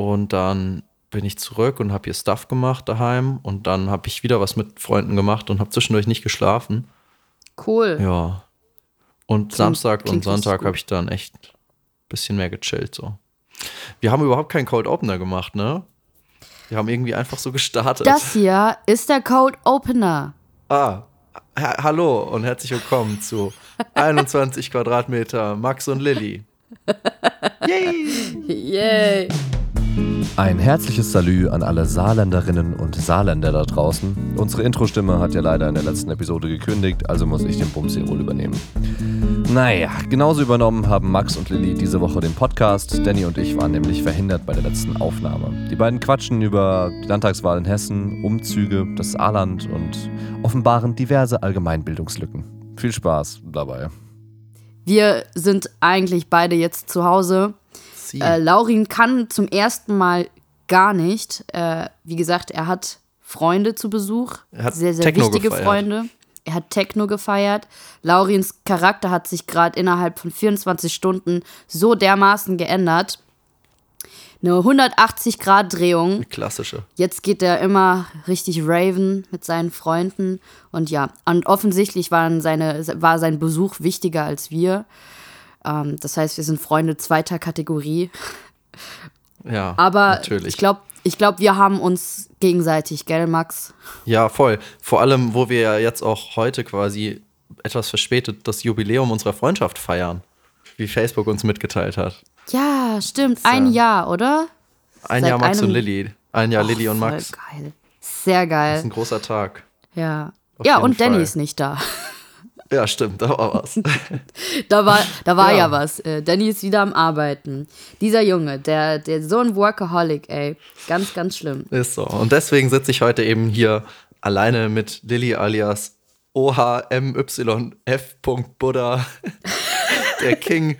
Und dann bin ich zurück und habe hier Stuff gemacht daheim. Und dann habe ich wieder was mit Freunden gemacht und habe zwischendurch nicht geschlafen. Cool. Ja. Und klingt, Samstag und Sonntag habe ich dann echt ein bisschen mehr gechillt. So. Wir haben überhaupt keinen Cold Opener gemacht, ne? Wir haben irgendwie einfach so gestartet. Das hier ist der Cold Opener. Ah, ha hallo und herzlich willkommen zu 21 Quadratmeter Max und Lilly. Yay! Yay! Ein herzliches Salü an alle Saarländerinnen und Saarländer da draußen. Unsere Intro-Stimme hat ja leider in der letzten Episode gekündigt, also muss ich den Bums hier wohl übernehmen. Naja, genauso übernommen haben Max und Lilly diese Woche den Podcast. Danny und ich waren nämlich verhindert bei der letzten Aufnahme. Die beiden quatschen über die Landtagswahl in Hessen, Umzüge, das Saarland und offenbaren diverse Allgemeinbildungslücken. Viel Spaß dabei. Wir sind eigentlich beide jetzt zu Hause äh, Laurin kann zum ersten Mal gar nicht. Äh, wie gesagt, er hat Freunde zu Besuch. Er hat sehr, sehr Techno wichtige gefeiert. Freunde. Er hat Techno gefeiert. Laurins Charakter hat sich gerade innerhalb von 24 Stunden so dermaßen geändert. Eine 180-Grad-Drehung. Klassische. Jetzt geht er immer richtig Raven mit seinen Freunden. Und ja, und offensichtlich waren seine, war sein Besuch wichtiger als wir. Ähm, das heißt, wir sind Freunde zweiter Kategorie. Ja, Aber natürlich. ich glaube, ich glaub, wir haben uns gegenseitig, gell, Max? Ja, voll. Vor allem, wo wir ja jetzt auch heute quasi etwas verspätet das Jubiläum unserer Freundschaft feiern, wie Facebook uns mitgeteilt hat. Ja, stimmt. Ein Jahr, oder? Ein Seit Jahr Max einem- und Lilly. Ein Jahr Och, Lilly und voll Max. Geil. Sehr Das ist geil. ein großer Tag. Ja. Auf Ja, und Danny Fall. ist nicht da. Ja, stimmt, da war was. Da war, da war ja. Ja. was. Äh, Danny ist wieder am Arbeiten. Dieser Junge, der, der so ein Workaholic, ey. Ganz, ganz schlimm. Ist so. Und deswegen sitze ich heute eben hier alleine mit Lilly alias OHMYF. Buddha, der King,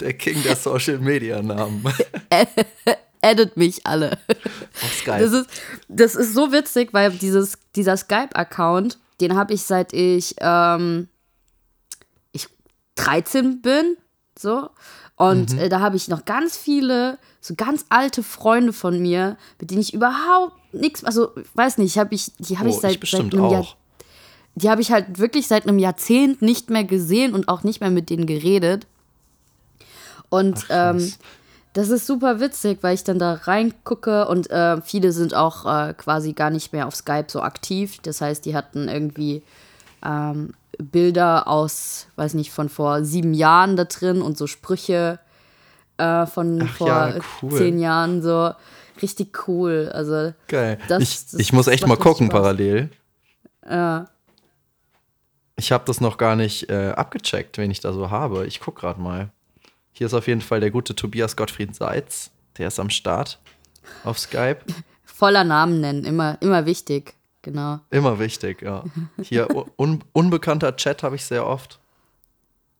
der King der Social Media Namen. Edit mich alle. Auf Skype. Das ist, das ist so witzig, weil dieses, dieser Skype-Account, den habe ich seit ich, ähm, ich 13 bin, so. Und Mhm. äh, da habe ich noch ganz viele, so ganz alte Freunde von mir, mit denen ich überhaupt nichts, also weiß nicht, hab ich, die habe ich oh, seit, ich seit einem Jahr, die habe ich halt wirklich seit einem Jahrzehnt nicht mehr gesehen und auch nicht mehr mit denen geredet. Und Ach, ähm. Das ist super witzig, weil ich dann da reingucke und äh, viele sind auch äh, quasi gar nicht mehr auf Skype so aktiv. Das heißt, die hatten irgendwie ähm, Bilder aus, weiß nicht, von vor sieben Jahren da drin und so Sprüche äh, von Ach vor ja, cool. zehn Jahren so. Richtig cool. Also, Geil. Das- ich, das- ich muss echt mal gucken Spaß. parallel. ja. Ich habe das noch gar nicht äh, abgecheckt, wen ich da so habe. Ich guck gerade mal. Hier ist auf jeden Fall der gute Tobias Gottfried Seitz. Der ist am Start auf Skype. voller Namen nennen, immer, immer wichtig. Genau. Immer wichtig, ja. Hier un unbekannter Chat habe ich sehr oft.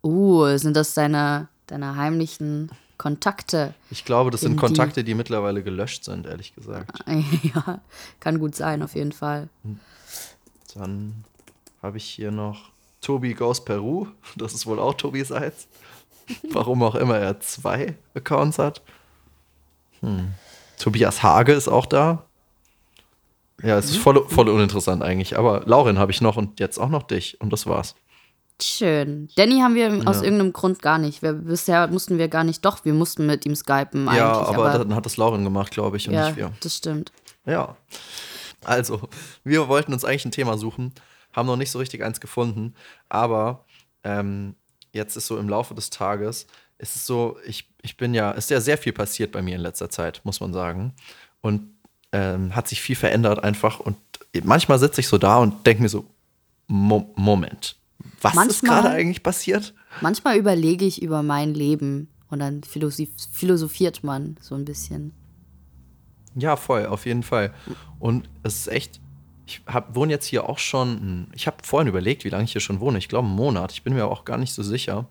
Uh, sind das deine, deine heimlichen Kontakte? Ich glaube, das sind In die- Kontakte, die mittlerweile gelöscht sind, ehrlich gesagt. ja, kann gut sein, auf jeden Fall. Dann habe ich hier noch Tobi Goes Peru. Das ist wohl auch Tobi Seitz. Warum auch immer er zwei Accounts hat. Hm. Tobias Hage ist auch da. Ja, es ist voll, voll uninteressant eigentlich. Aber Lauren habe ich noch und jetzt auch noch dich. Und das war's. Schön. Danny haben wir aus Ja. irgendeinem Grund gar nicht. Wir, bisher mussten wir gar nicht, doch, wir mussten mit ihm skypen eigentlich. ja, aber, dann hat das Lauren gemacht, glaube ich, und ja, nicht wir. das stimmt. Ja. Also, wir wollten uns eigentlich ein Thema suchen, haben noch nicht so richtig eins gefunden, aber ähm, jetzt ist so im Laufe des Tages, ist es so, ich, ich bin ja, ist ja sehr viel passiert bei mir in letzter Zeit, muss man sagen. Und ähm, hat sich viel verändert einfach. Und manchmal sitze ich so da und denke mir so, Mo Moment, was ist Manchmal- gerade eigentlich passiert? Manchmal überlege ich über mein Leben und dann philosoph philosophiert man so ein bisschen. Ja, voll, auf jeden Fall. Und es ist echt, ich hab, wohne jetzt hier auch schon, ich habe vorhin überlegt, wie lange ich hier schon wohne. Ich glaube, einen Monat. Ich bin mir auch gar nicht so sicher.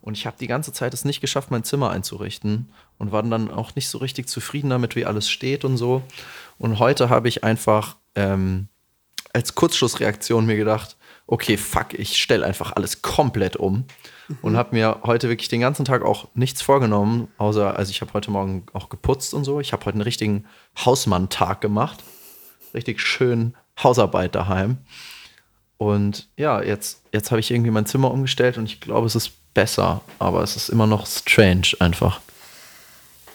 Und ich habe die ganze Zeit es nicht geschafft, mein Zimmer einzurichten und war dann auch nicht so richtig zufrieden damit, wie alles steht und so. Und heute habe ich einfach ähm, als Kurzschlussreaktion mir gedacht, okay, fuck, ich stelle einfach alles komplett um. Und habe mir heute wirklich den ganzen Tag auch nichts vorgenommen, außer, also ich habe heute Morgen auch geputzt und so. Ich habe heute einen richtigen Hausmann-Tag gemacht. Richtig schön Hausarbeit daheim. Und ja, jetzt, jetzt habe ich irgendwie mein Zimmer umgestellt und ich glaube, es ist besser, aber es ist immer noch strange einfach.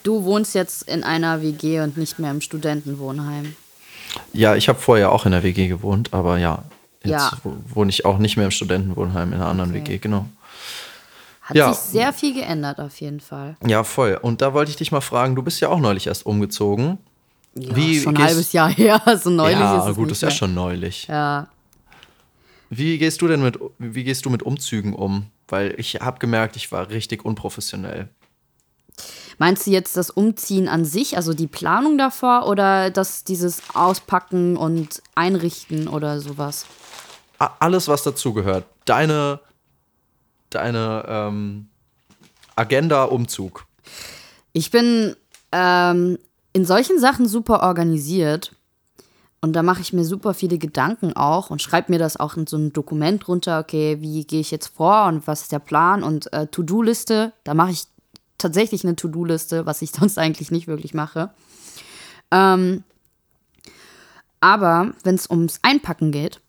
Du wohnst jetzt in einer WG und nicht mehr im Studentenwohnheim. Ja, ich habe vorher auch in der WG gewohnt, aber ja, jetzt Ja. wo- wohne ich auch nicht mehr im Studentenwohnheim in einer anderen Okay. WG, genau. Hat Ja. sich sehr viel geändert auf jeden Fall. Ja, voll. Und da wollte ich dich mal fragen, du bist ja auch neulich erst umgezogen. Ja, Wie schon ein halbes Jahr her, so neulich ja, ist es gut, nicht ist ja schon neulich. Ja, Wie gehst du denn mit, wie gehst du mit Umzügen um? Weil ich habe gemerkt, ich war richtig unprofessionell. Meinst du jetzt das Umziehen an sich, also die Planung davor oder das dieses Auspacken und Einrichten oder sowas? Alles, was dazugehört. Deine, deine ähm, Agenda Umzug. Ich bin ähm, in solchen Sachen super organisiert und da mache ich mir super viele Gedanken auch und schreibe mir das auch in so ein Dokument runter. Okay, wie gehe ich jetzt vor und was ist der Plan und äh, To-Do-Liste. Da mache ich tatsächlich eine To-Do-Liste, was ich sonst eigentlich nicht wirklich mache. Ähm, aber wenn es ums Einpacken geht,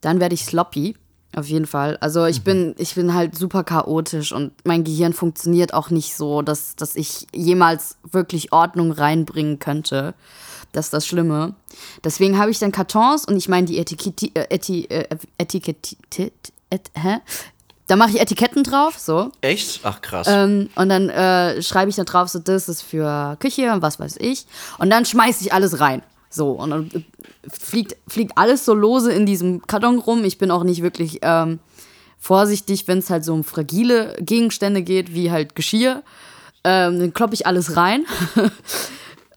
dann werde ich sloppy. Auf jeden Fall. Also ich bin, ich bin halt super chaotisch und mein Gehirn funktioniert auch nicht so, dass, dass ich jemals wirklich Ordnung reinbringen könnte. Das ist das Schlimme. Deswegen habe ich dann Kartons und ich meine die Etikette, äh, Eti, äh, Etikette, et, hä? Da mache ich Etiketten drauf, so. Echt? Ach krass. Ähm, und dann äh, schreibe ich da drauf, so, das ist für Küche und was weiß ich. Und dann schmeiße ich alles rein. So, und dann äh, fliegt, fliegt alles so lose in diesem Karton rum. Ich bin auch nicht wirklich ähm, vorsichtig, wenn es halt so um fragile Gegenstände geht, wie halt Geschirr. Ähm, dann kloppe ich alles rein.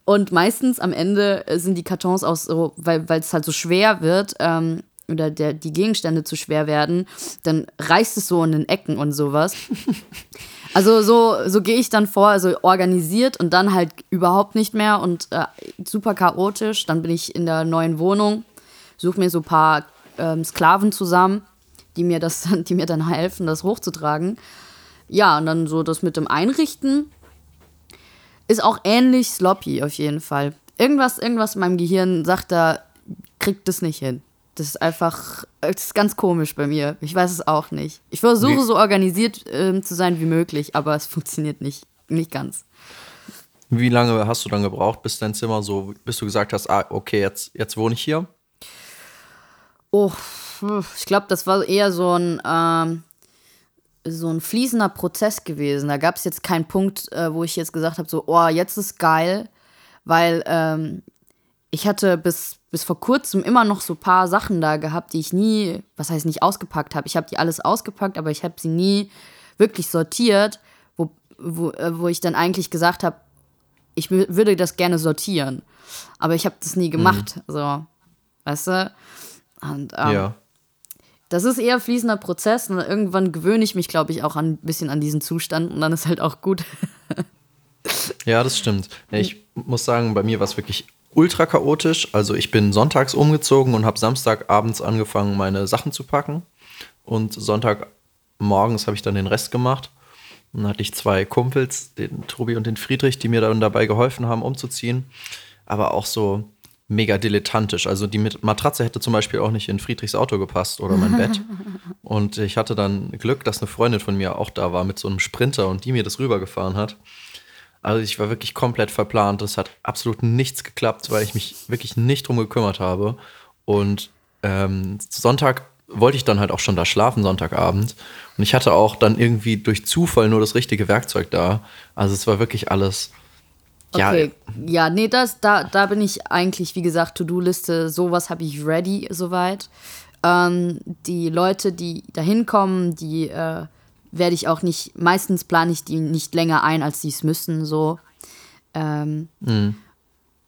Und meistens am Ende äh, sind die Kartons auch so, weil weil es halt so schwer wird ähm, oder der, die Gegenstände zu schwer werden, dann reißt es so in den Ecken und sowas. Also so, so gehe ich dann vor, also organisiert und dann halt überhaupt nicht mehr und äh, super chaotisch. Dann bin ich in der neuen Wohnung, suche mir so ein paar ähm, Sklaven zusammen, die mir, das, die mir dann helfen, das hochzutragen. Ja, und dann so das mit dem Einrichten ist auch ähnlich sloppy auf jeden Fall. Irgendwas, irgendwas in meinem Gehirn sagt da, kriegt das nicht hin. Das ist einfach, das ist ganz komisch bei mir. Ich weiß es auch nicht. Ich versuche Wie- so organisiert ähm, zu sein wie möglich, aber es funktioniert nicht, nicht ganz. Wie lange hast du dann gebraucht, bis dein Zimmer so, bis du gesagt hast, ah, okay, jetzt, jetzt wohne ich hier? Oh, ich glaube, das war eher so ein, ähm, so ein fließender Prozess gewesen. Da gab es jetzt keinen Punkt, äh, wo ich jetzt gesagt habe, so, oh, jetzt ist geil, weil ähm, ich hatte bis, bis vor kurzem immer noch so ein paar Sachen da gehabt, die ich nie, was heißt nicht ausgepackt habe. Ich habe die alles ausgepackt, aber ich habe sie nie wirklich sortiert, wo, wo, äh, wo ich dann eigentlich gesagt habe, ich wü- würde das gerne sortieren. Aber ich habe das nie gemacht. So, weißt du? Und, ähm, ja. das ist eher fließender Prozess und irgendwann gewöhne ich mich, glaube ich, auch ein bisschen an diesen Zustand und dann ist halt auch gut. Ja, das stimmt. Ich muss sagen, bei mir war es wirklich ultra chaotisch. Also ich bin sonntags umgezogen und habe Samstagabends angefangen, meine Sachen zu packen. Und Sonntagmorgens habe ich dann den Rest gemacht. Und dann hatte ich zwei Kumpels, den Tobi und den Friedrich, die mir dann dabei geholfen haben, umzuziehen. Aber auch so mega dilettantisch. Also die Matratze hätte zum Beispiel auch nicht in Friedrichs Auto gepasst oder mein Bett. Und ich hatte dann Glück, dass eine Freundin von mir auch da war mit so einem Sprinter und die mir das rübergefahren hat. Also ich war wirklich komplett verplant. Es hat absolut nichts geklappt, weil ich mich wirklich nicht drum gekümmert habe. Und ähm, Sonntag wollte ich dann halt auch schon da schlafen, Sonntagabend. Und ich hatte auch dann irgendwie durch Zufall nur das richtige Werkzeug da. Also es war wirklich alles. Ja, Okay, ja, nee, das, da, da bin ich eigentlich, wie gesagt, To-Do-Liste, sowas habe ich ready soweit. Ähm, die Leute, die da hinkommen, die äh, werde ich auch nicht, meistens plane ich die nicht länger ein, als sie es müssen, so. Ähm,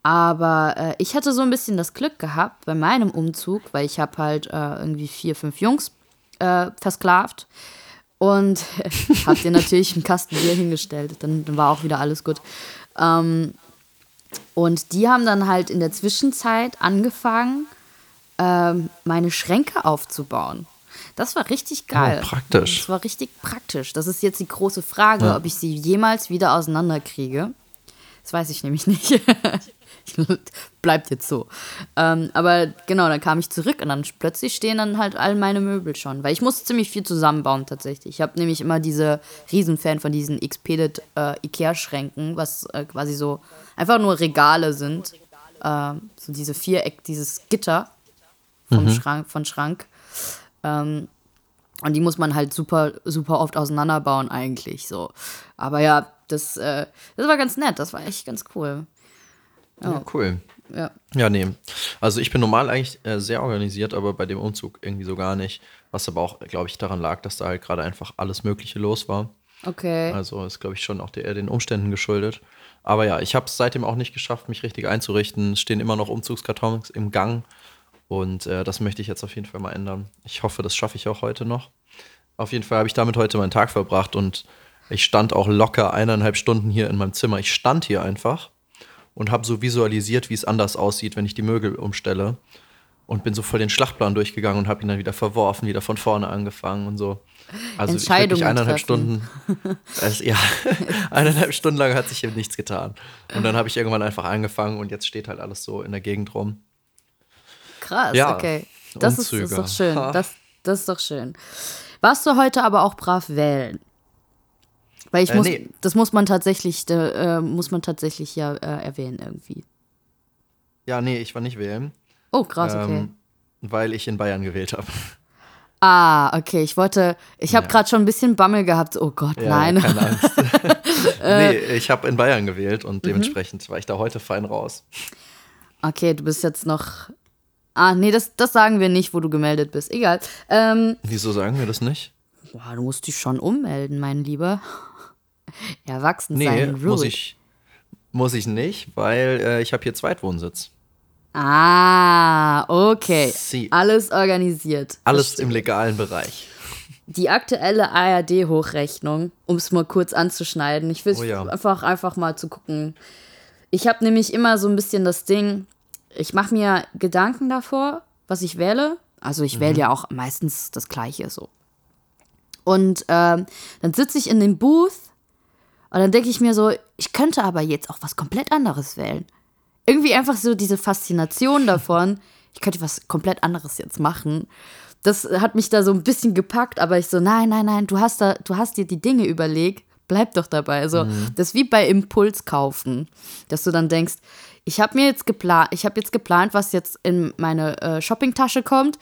Aber äh, ich hatte so ein bisschen das Glück gehabt bei meinem Umzug, weil ich habe halt äh, irgendwie vier, fünf Jungs äh, versklavt und habe dir natürlich einen Kasten Bier hingestellt. Dann, dann war auch wieder alles gut. Ähm, und die haben dann halt in der Zwischenzeit angefangen, ähm, meine Schränke aufzubauen. Das war richtig geil. Oh, praktisch. Das war richtig praktisch. Das ist jetzt die große Frage, Ja. ob ich sie jemals wieder auseinanderkriege. Das weiß ich nämlich nicht. Bleibt jetzt so. Ähm, aber genau, dann kam ich zurück und dann plötzlich stehen dann halt all meine Möbel schon. Weil ich musste ziemlich viel zusammenbauen tatsächlich. Ich habe nämlich immer diese Riesenfan von diesen Expedit äh, Ikea-Schränken, was äh, quasi so einfach nur Regale sind. Äh, so diese Viereck, dieses Gitter vom Schrank, von Schrank. Ähm, und die muss man halt super, super oft auseinanderbauen eigentlich so. Aber ja, das, äh, das war ganz nett. Das war echt ganz cool. Ja, cool. Ja. Ja, nee. Also ich bin normal eigentlich äh, sehr organisiert, aber bei dem Umzug irgendwie so gar nicht. Was aber auch, glaube ich, daran lag, dass da halt gerade einfach alles Mögliche los war. Okay. Also ist, glaube ich, schon auch der, eher den Umständen geschuldet. Aber ja, ich habe es seitdem auch nicht geschafft, mich richtig einzurichten. Es stehen immer noch Umzugskartons im Gang. Und äh, das möchte ich jetzt auf jeden Fall mal ändern. Ich hoffe, das schaffe ich auch heute noch. Auf jeden Fall habe ich damit heute meinen Tag verbracht und ich stand auch locker eineinhalb Stunden hier in meinem Zimmer. Ich stand hier einfach und habe so visualisiert, wie es anders aussieht, wenn ich die Möbel umstelle. Und bin so voll den Schlachtplan durchgegangen und habe ihn dann wieder verworfen, wieder von vorne angefangen und so. Also ich wirklich Entscheidungen eineinhalb treffen. Stunden. Es, ja, eineinhalb Stunden lang hat sich hier nichts getan. Und dann habe ich irgendwann einfach angefangen und jetzt steht halt alles so in der Gegend rum. Krass, Ja, okay. Das ist, ist doch schön. Das, das ist doch schön. Warst du heute aber auch brav wählen? Weil ich Äh, muss, nee. das muss man tatsächlich, äh, muss man tatsächlich ja äh, erwähnen irgendwie. Ja, nee, ich war nicht wählen, Oh, krass, okay. ähm, weil ich in Bayern gewählt habe. Ah, okay. Ich wollte, ich habe Ja. gerade schon ein bisschen Bammel gehabt. Oh Gott, Ja, nein. Keine Angst. Äh. nee, ich habe in Bayern gewählt Mhm. und dementsprechend war ich da heute fein raus. Okay, du bist jetzt noch. Ah, nee, das, das sagen wir nicht, wo du gemeldet bist. Egal. Ähm, Wieso sagen wir das nicht? boah, du musst dich schon ummelden, mein Lieber. Erwachsen Nee, sein muss ich, muss ich nicht, weil äh, ich habe hier Zweitwohnsitz. Ah, okay. Sie. Alles organisiert. Alles im legalen Bereich. Die aktuelle ARD-Hochrechnung, um es mal kurz anzuschneiden. Ich will Oh ja. einfach, einfach mal zu gucken. Ich habe nämlich immer so ein bisschen das Ding, ich mache mir Gedanken davor, was ich wähle. Also ich Mhm. wähle ja auch meistens das Gleiche so. Und ähm, dann sitze ich in dem Booth und dann denke ich mir so, ich könnte aber jetzt auch was komplett anderes wählen. Irgendwie einfach so diese Faszination davon, ich könnte was komplett anderes jetzt machen. Das hat mich da so ein bisschen gepackt, aber ich so, nein, nein, nein, du hast da, du hast dir die Dinge überlegt, bleib doch dabei. Also, das ist wie bei Impuls kaufen, dass du dann denkst, ich habe mir jetzt geplant, ich habe jetzt geplant, was jetzt in meine äh, Shoppingtasche kommt.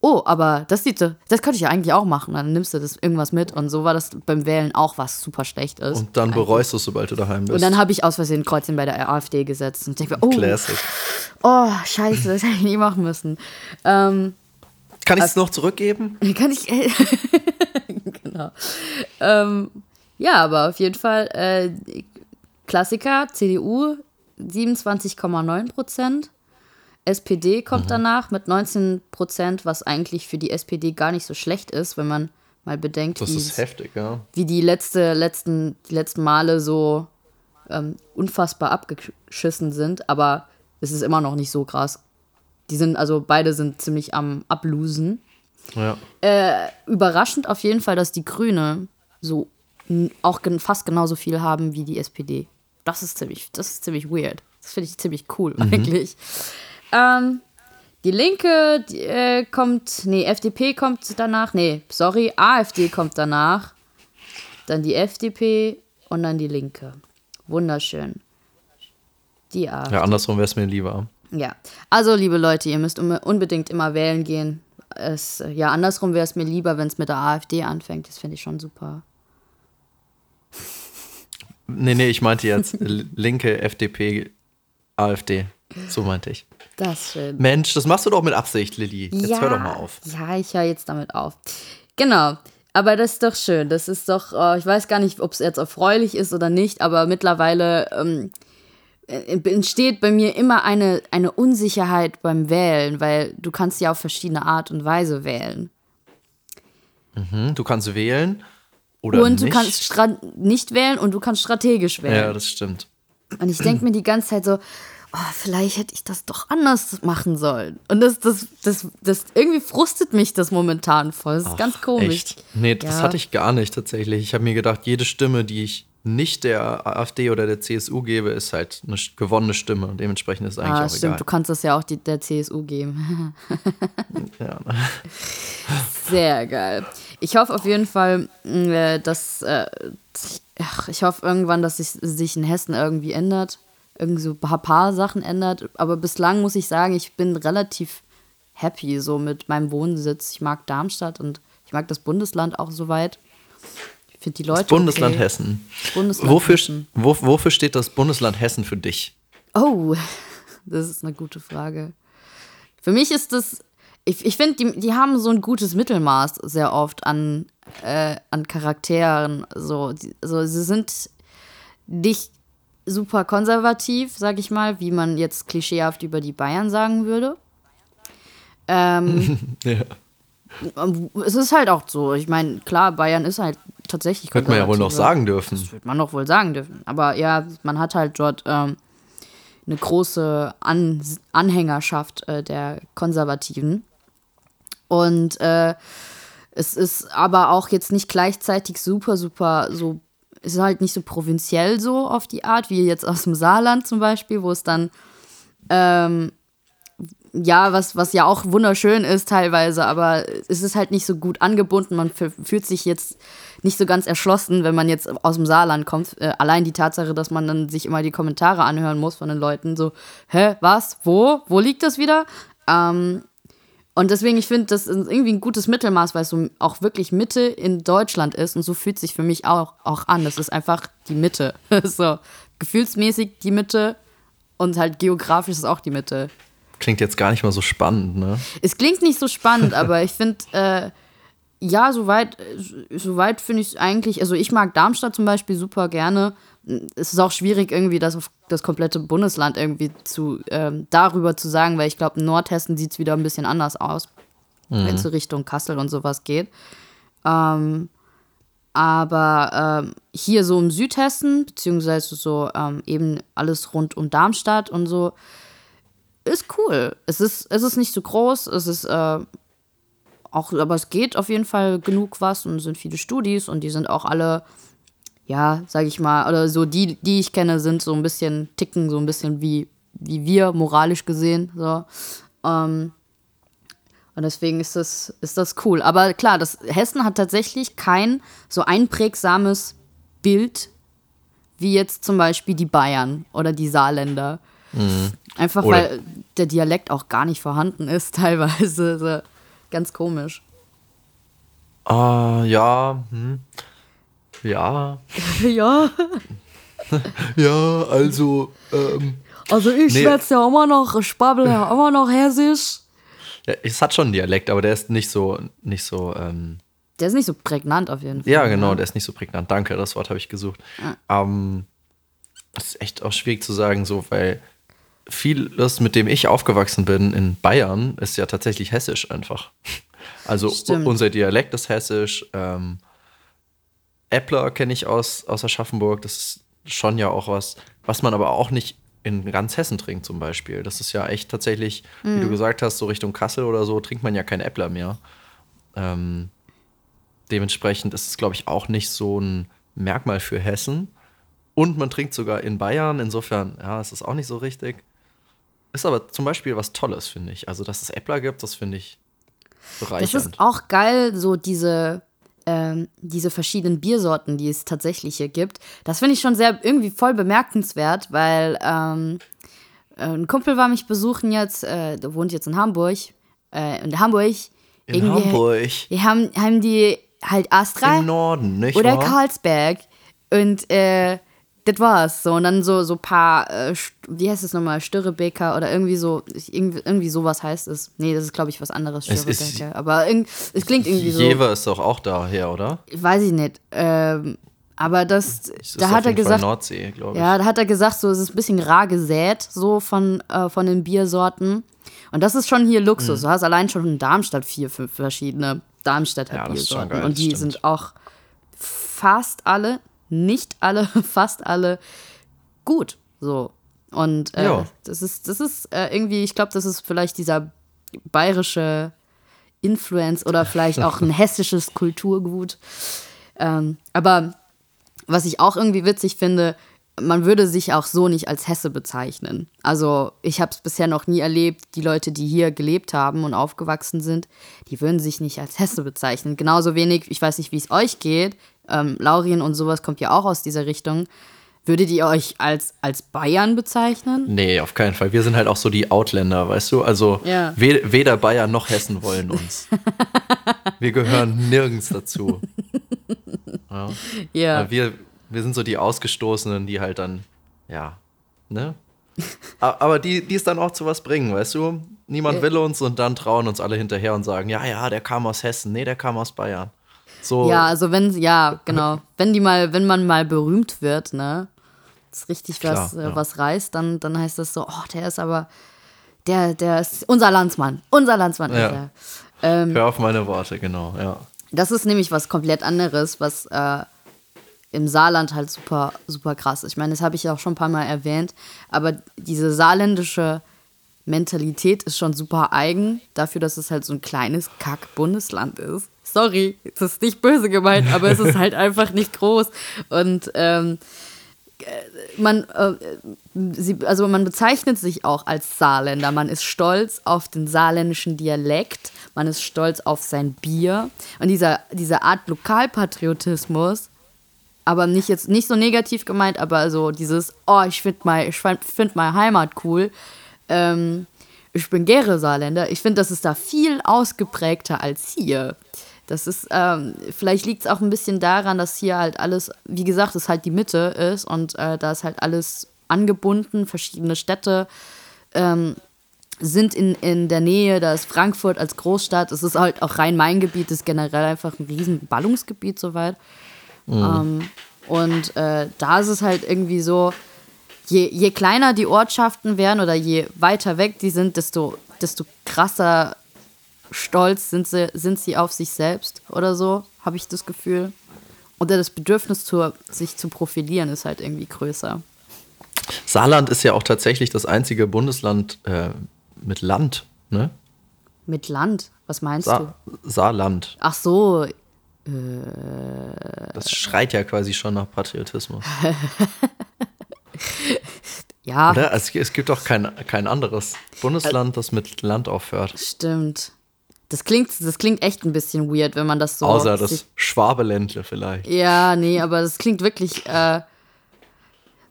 Oh, aber das sieht so, das könnte ich ja eigentlich auch machen. Dann nimmst du das irgendwas mit und so war das beim Wählen auch, was super schlecht ist. Und dann bereust du es, sobald du daheim bist. Und dann habe ich aus Versehen ein Kreuzchen bei der AfD gesetzt und denke mir, oh, Classic. oh, scheiße, das hätte ich nie machen müssen. Ähm, Kann ich es noch zurückgeben? kann ich. genau. Ähm, ja, aber auf jeden Fall äh, Klassiker, CDU 27,9 Prozent. SPD kommt Mhm. danach mit 19 Prozent, was eigentlich für die SPD gar nicht so schlecht ist, wenn man mal bedenkt, Das wie ist heftig, ja. wie die letzte, letzten, die letzten Male so ähm, unfassbar abgeschissen sind, aber es ist immer noch nicht so krass. Die sind, also beide sind ziemlich am Ablosen. ja. Überraschend auf jeden Fall, dass die Grüne so auch fast genauso viel haben wie die SPD. Das ist ziemlich, das ist ziemlich weird. Das finde ich ziemlich cool eigentlich. Ähm, die Linke die, äh, kommt, nee, FDP kommt danach, nee, sorry, AfD kommt danach. Dann die FDP und dann die Linke. Wunderschön. Die AfD. ja, andersrum wäre es mir lieber. Ja, also liebe Leute, ihr müsst unbedingt immer wählen gehen. Es, ja, andersrum wäre es mir lieber, wenn es mit der AfD anfängt. Das finde ich schon super. Nee, nee, ich meinte jetzt Linke, FDP, AfD. So meinte ich. Das ist schön. Mensch, das machst du doch mit Absicht, Lilly. Jetzt ja, hör doch mal auf. Ja, ich höre jetzt damit auf. Genau. Aber das ist doch schön. Das ist doch, äh, ich weiß gar nicht, ob es jetzt erfreulich ist oder nicht, aber mittlerweile ähm, äh, entsteht bei mir immer eine, eine Unsicherheit beim Wählen, weil du kannst ja auf verschiedene Art und Weise wählen. Hm, Du kannst wählen oder und nicht. du kannst nicht wählen und du kannst strategisch wählen. ja, das stimmt. Und ich denke mir die ganze Zeit so, oh, vielleicht hätte ich das doch anders machen sollen. Und das, das, das, das irgendwie frustet mich das momentan voll. Das ist ganz komisch. Echt? Nee, das Ja. hatte ich gar nicht tatsächlich. Ich habe mir gedacht, jede Stimme, die ich nicht der AfD oder der CSU gebe, ist halt eine gewonnene Stimme. Und dementsprechend ist es eigentlich Ah, auch stimmt, egal. du kannst das ja auch die, der CSU geben. Ja? Sehr geil. Ich hoffe auf jeden Fall, mh, äh, dass äh, ich hoffe irgendwann, dass sich, sich in Hessen irgendwie ändert. Irgendwie so ein paar, paar Sachen ändert. Aber bislang muss ich sagen, ich bin relativ happy so mit meinem Wohnsitz. Ich mag Darmstadt und ich mag das Bundesland auch soweit. Finde die Leute. Das Bundesland okay. Hessen. Bundesland Wofür, Hessen. wo, wofür steht das Bundesland Hessen für dich? Oh, das ist eine gute Frage. Für mich ist das, ich, ich finde, die, die haben so ein gutes Mittelmaß sehr oft an, äh, an Charakteren. So, die, so, sie sind nicht super konservativ, sag ich mal, wie man jetzt klischeehaft über die Bayern sagen würde. Ähm, Ja. Es ist halt auch so. Ich meine, klar, Bayern ist halt tatsächlich Könnte man ja wohl noch sagen dürfen. Das wird man doch wohl sagen dürfen. Aber ja, man hat halt dort ähm, eine große An Anhängerschaft äh, der Konservativen. Und äh, es ist aber auch jetzt nicht gleichzeitig super, super so, es ist halt nicht so provinziell so auf die Art, wie jetzt aus dem Saarland zum Beispiel, wo es dann ähm, ja, was, was ja auch wunderschön ist teilweise, aber es ist halt nicht so gut angebunden. Man fühlt sich jetzt nicht so ganz erschlossen, wenn man jetzt aus dem Saarland kommt. Äh, allein die Tatsache, dass man dann sich immer die Kommentare anhören muss von den Leuten, so, hä, was, wo, wo liegt das wieder? Ähm, und deswegen, ich finde, das ist irgendwie ein gutes Mittelmaß, weil es so auch wirklich Mitte in Deutschland ist und so fühlt sich für mich auch, auch an. Das ist einfach die Mitte. so, gefühlsmäßig die Mitte und halt geografisch ist auch die Mitte. Klingt jetzt gar nicht mal so spannend, ne? Es klingt nicht so spannend, aber ich finde, äh, ja, soweit, soweit finde ich es eigentlich, also ich mag Darmstadt zum Beispiel super gerne. Es ist auch schwierig, irgendwie das auf das komplette Bundesland irgendwie zu, ähm, darüber zu sagen, weil ich glaube, in Nordhessen sieht es wieder ein bisschen anders aus, wenn es Richtung Kassel und sowas geht. Ähm, aber ähm, hier so im Südhessen, beziehungsweise so ähm, eben alles rund um Darmstadt und so, ist cool. Es ist, es ist nicht so groß, es ist äh, auch, aber es geht auf jeden Fall genug was und es sind viele Studis und die sind auch alle, ja, sag ich mal, oder so die, die ich kenne, sind so ein bisschen, ticken so ein bisschen wie, wie wir, moralisch gesehen. So. Ähm, und deswegen ist das, ist das cool. Aber klar, das, Hessen hat tatsächlich kein so einprägsames Bild wie jetzt zum Beispiel die Bayern oder die Saarländer. Einfach Oder- weil der Dialekt auch gar nicht vorhanden ist, teilweise. So, ganz komisch. Ah, ja, hm. Ja. ja, Ja, also, ähm, also ich Nee. schwätze ja immer noch, ich babbel ja immer noch hessisch. ja, es hat schon einen Dialekt, aber der ist nicht so, nicht so, ähm, Der ist nicht so prägnant auf jeden Fall. ja, genau, der ist nicht so prägnant. Danke, das Wort habe ich gesucht. Ähm, das ist echt auch schwierig zu sagen, so, weil vieles, mit dem ich aufgewachsen bin in Bayern, ist ja tatsächlich hessisch einfach. Also unser Dialekt ist hessisch. Ähm, Äppler kenne ich aus, aus Aschaffenburg. Das ist schon ja auch was, was man aber auch nicht in ganz Hessen trinkt zum Beispiel. Das ist ja echt tatsächlich, wie du gesagt hast, so Richtung Kassel oder so, trinkt man ja kein Äppler mehr. Ähm, dementsprechend ist es, glaube ich, auch nicht so ein Merkmal für Hessen. Und man trinkt sogar in Bayern, insofern, ja, es ist auch nicht so richtig. Ist aber zum Beispiel was Tolles, finde ich. Also, dass es Äppler gibt, das finde ich Das bereichernd. ist auch geil, so diese, ähm, diese verschiedenen Biersorten, die es tatsächlich hier gibt. Das finde ich schon sehr irgendwie voll bemerkenswert, weil ähm, äh, ein Kumpel war mich besuchen jetzt, äh, der wohnt jetzt in Hamburg. Äh, in Hamburg. in irgendwie- Hamburg, Die haben, haben die halt Astra im Norden, nicht oder wahr? Karlsberg. Und äh, das war's. So, und dann so so paar, äh, wie heißt es nochmal, Störrebeker oder irgendwie so, ich- irgendwie, irgendwie sowas heißt es. Nee, das ist, glaube ich, was anderes, Störrebeker. Aber es klingt irgendwie so. Jever ist doch auch daher, oder? Weiß ich nicht. Ähm, aber das, Das ist da hat er gesagt, Nordsee, glaube ich. ja, da hat er gesagt, so es ist ein bisschen rar gesät, so von, äh, von den Biersorten. Und das ist schon hier Mhm. Luxus. Du hast allein schon in Darmstadt vier, fünf verschiedene Darmstädter Ja, das ist schon Biersorten. geil, Und die stimmt. sind auch fast alle, nicht alle, fast alle gut. So. Und äh, Ja. das ist, das ist äh, irgendwie, ich glaube, das ist vielleicht dieser bayerische Influence oder vielleicht auch ein hessisches Kulturgut. Ähm, aber was ich auch irgendwie witzig finde, man würde sich auch so nicht als Hesse bezeichnen. Also ich habe es bisher noch nie erlebt, die Leute, die hier gelebt haben und aufgewachsen sind, die würden sich nicht als Hesse bezeichnen. Genauso wenig, ich weiß nicht, wie es euch geht, ähm, Laurien und sowas kommt ja auch aus dieser Richtung. Würdet ihr euch als, als Bayern bezeichnen? Nee, auf keinen Fall. Wir sind halt auch so die Outländer, weißt du? Also Ja. we weder Bayern noch Hessen wollen uns. wir gehören nirgends dazu. Ja. Ja. Wir, wir sind so die Ausgestoßenen, die halt dann, ja, ne? Aber die, die es dann auch zu was bringen, weißt du? Niemand will uns und dann trauen uns alle hinterher und sagen, ja, ja, der kam aus Hessen. Nee, der kam aus Bayern. So, Ja, also wenn, ja, genau. Wenn die mal, wenn man mal berühmt wird, ne, das richtig Klar, was, äh, ja. was reißt, dann, dann heißt das so, oh, der ist aber, der, der ist unser Landsmann, unser Landsmann Ja. ist er. Ähm, hör auf meine Worte, genau, ja. Das ist nämlich was komplett anderes, was äh, im Saarland halt super, super krass. Ich meine, das habe ich ja auch schon ein paar Mal erwähnt, aber diese saarländische Mentalität ist schon super eigen, dafür, dass es halt so ein kleines Kack-Bundesland ist. Sorry, es ist nicht böse gemeint, aber es ist halt einfach nicht groß. Und ähm, äh, man, äh, sie, also man bezeichnet sich auch als Saarländer. Man ist stolz auf den saarländischen Dialekt, man ist stolz auf sein Bier. Und dieser, diese Art Lokalpatriotismus, aber nicht jetzt nicht so negativ gemeint, aber so dieses, oh, ich finde mein, ich find, meine Heimat cool. Ähm, ich bin gerne Saarländer. Ich finde, das ist da viel ausgeprägter als hier. Das ist, ähm, vielleicht liegt es auch ein bisschen daran, dass hier halt alles, wie gesagt, es halt die Mitte ist und äh, da ist halt alles angebunden, verschiedene Städte ähm, sind in, in der Nähe, da ist Frankfurt als Großstadt, es ist halt auch Rhein-Main-Gebiet, ist generell einfach ein riesen Ballungsgebiet soweit. Ähm, und äh, da ist es halt irgendwie so, je, je kleiner die Ortschaften werden oder je weiter weg die sind, desto, desto krasser stolz sind sie, sind sie auf sich selbst oder so, habe ich das Gefühl. Oder das Bedürfnis, zur, sich zu profilieren, ist halt irgendwie größer. Saarland ist ja auch tatsächlich das einzige Bundesland äh, mit Land, ne? Mit Land, was meinst du? Sa Saarland. Ach so, Das schreit ja quasi schon nach Patriotismus. ja, Oder? Es, es gibt doch kein, kein anderes Bundesland, das mit Land aufhört. stimmt. Das klingt, das klingt echt ein bisschen weird, wenn man das so. Außer das Schwabeländle vielleicht. Ja, nee, aber das klingt wirklich, äh,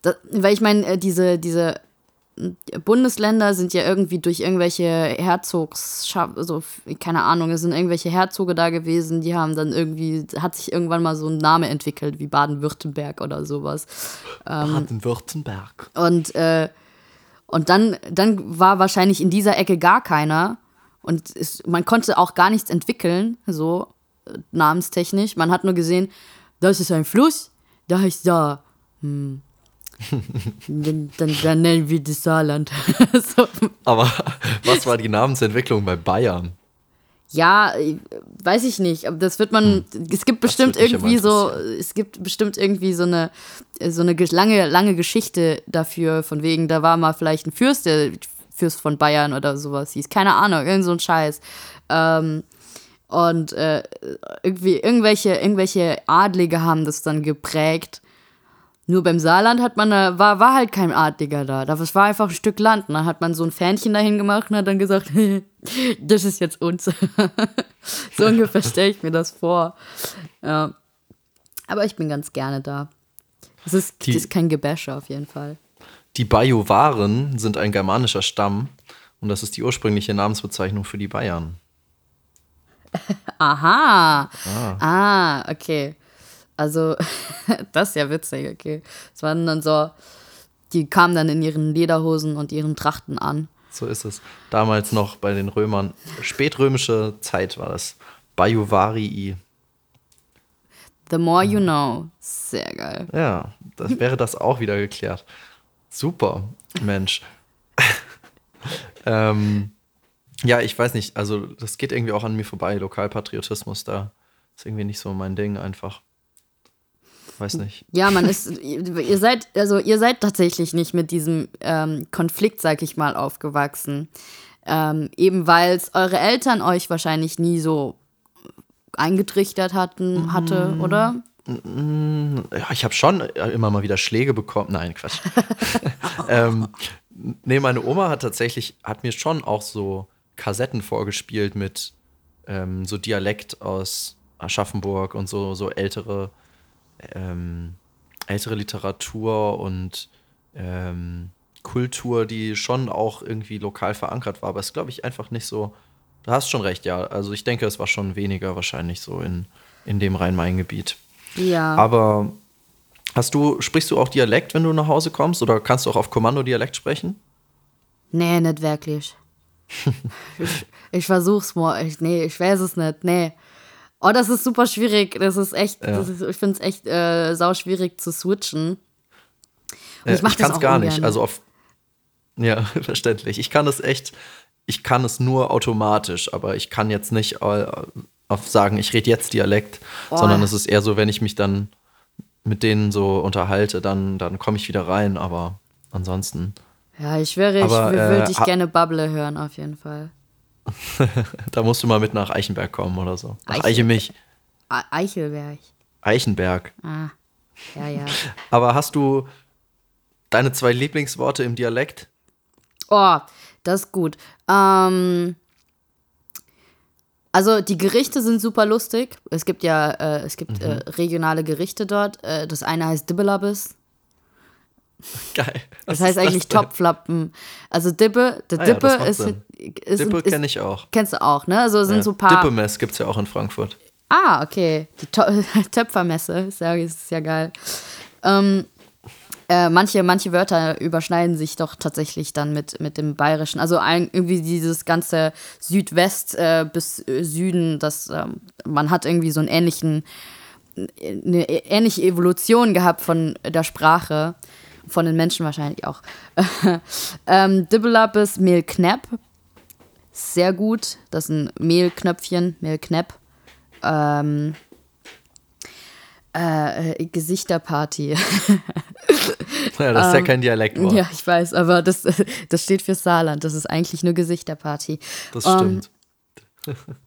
das, weil ich meine, äh, diese, diese Bundesländer sind ja irgendwie durch irgendwelche Herzogs, so, keine Ahnung, es sind irgendwelche Herzoge da gewesen, die haben dann irgendwie, hat sich irgendwann mal so ein Name entwickelt, wie Baden-Württemberg oder sowas. Baden-Württemberg. Und, äh, und dann, dann war wahrscheinlich in dieser Ecke gar keiner. Und es, man konnte auch gar nichts entwickeln, so äh, namenstechnisch. Man hat nur gesehen, das ist ein Fluss, da heißt da. Hm. Dann, dann, dann nennen wir das Saarland. so. Aber was war die Namensentwicklung bei Bayern? Ja, äh, weiß ich nicht, aber das wird man, es gibt bestimmt irgendwie so, es gibt bestimmt irgendwie so eine, so eine ge- lange, lange Geschichte dafür, von wegen, da war mal vielleicht ein Fürst, der Fürst von Bayern oder sowas hieß, keine Ahnung, irgend so ein Scheiß. Ähm, und äh, irgendwie, irgendwelche, irgendwelche Adlige haben das dann geprägt. Nur beim Saarland hat man da, war, war halt kein Adliger da. Das war einfach ein Stück Land. Dann hat man so ein Fähnchen dahin gemacht und hat dann gesagt, das ist jetzt uns. so ungefähr stelle ich mir das vor. Ja. Aber ich bin ganz gerne da. Es ist, Die- ist kein Gebäsche auf jeden Fall. Die Bajuwaren sind ein germanischer Stamm und das ist die ursprüngliche Namensbezeichnung für die Bayern. Aha. Ah, okay. Also, das ist ja witzig, okay. Es waren dann so, die kamen dann in ihren Lederhosen und ihren Trachten an. So ist es. Damals noch bei den Römern, spätrömische Zeit war das. Bajuwarii. The more you know. Sehr geil. Ja, das wäre das auch wieder geklärt. Super, Mensch. ähm, ja, ich weiß nicht, also das geht irgendwie auch an mir vorbei, Lokalpatriotismus da. Ist irgendwie nicht so mein Ding einfach. Weiß nicht. Ja, man ist, ihr seid, also ihr seid tatsächlich nicht mit diesem ähm, Konflikt, sag ich mal, aufgewachsen. Ähm, eben weil es eure Eltern euch wahrscheinlich nie so eingetrichtert hatten, hatte, Mhm. oder? Ja, ich habe schon immer mal wieder Schläge bekommen. Nein, Quatsch. ähm, nee, meine Oma hat tatsächlich, hat mir schon auch so Kassetten vorgespielt mit ähm, so Dialekt aus Aschaffenburg und so, so ältere, ähm, ältere Literatur und ähm, Kultur, die schon auch irgendwie lokal verankert war. Aber es glaube ich, einfach nicht so. Du hast schon recht, ja. Also ich denke, es war schon weniger wahrscheinlich so in, in dem Rhein-Main-Gebiet. Ja. Aber hast du, sprichst du auch Dialekt, wenn du nach Hause kommst? Oder kannst du auch auf Kommando Dialekt sprechen? Nee, nicht wirklich. ich, ich versuch's mal. Ich, nee, ich weiß es nicht. Nee. Oh, das ist super schwierig. Das ist echt, Ja. das ist, ich finde es echt äh, sau schwierig zu switchen. Und ich mach das kann es auch gar ungern. nicht. Also auf. Ja, verständlich. Ich kann es echt, ich kann es nur automatisch, aber ich kann jetzt nicht auf sagen, ich rede jetzt Dialekt, Oh. sondern es ist eher so, wenn ich mich dann mit denen so unterhalte, dann, dann komme ich wieder rein, aber ansonsten, Ja, ich wäre, ich Aber, wür- äh, würde dich gerne Bubble hören, auf jeden Fall. da musst du mal mit nach Eichenberg kommen oder so. Nach Eichemich. Eichelberg. Eichenberg. Ah, ja, ja. Aber hast du deine zwei Lieblingsworte im Dialekt? Oh, das ist gut. Ähm, also die Gerichte sind super lustig. Es gibt ja, äh, es gibt äh, regionale Gerichte dort. Äh, das eine heißt Dibbelabis. Geil. Das heißt eigentlich? Topflappen. Also Dippe, der Ah ja, Dippe macht ist, ist, Dippe kenne ich auch. Kennst du auch, ne? Also sind Ja. so ein paar. Dippemess gibt es ja auch in Frankfurt. Ah, okay. Die to Töpfermesse. Ist ja, ist ja geil. Ähm, äh, manche, manche Wörter überschneiden sich doch tatsächlich dann mit, mit dem Bayerischen. Also ein, irgendwie dieses ganze Südwest äh, bis äh, Süden, das, ähm, man hat irgendwie so einen ähnlichen, eine ähnliche Evolution gehabt von der Sprache, von den Menschen wahrscheinlich auch. ähm, Dibbelabis Mehlknepp, sehr gut. Das sind Mehlknöpfchen, Mehlknepp. Ähm, äh, Gesichterparty. Ja, das ist ja kein Dialektwort. Ähm, Ja, ich weiß, aber das, das steht für Saarland. Das ist eigentlich nur Gesichterparty. Das Ähm, stimmt.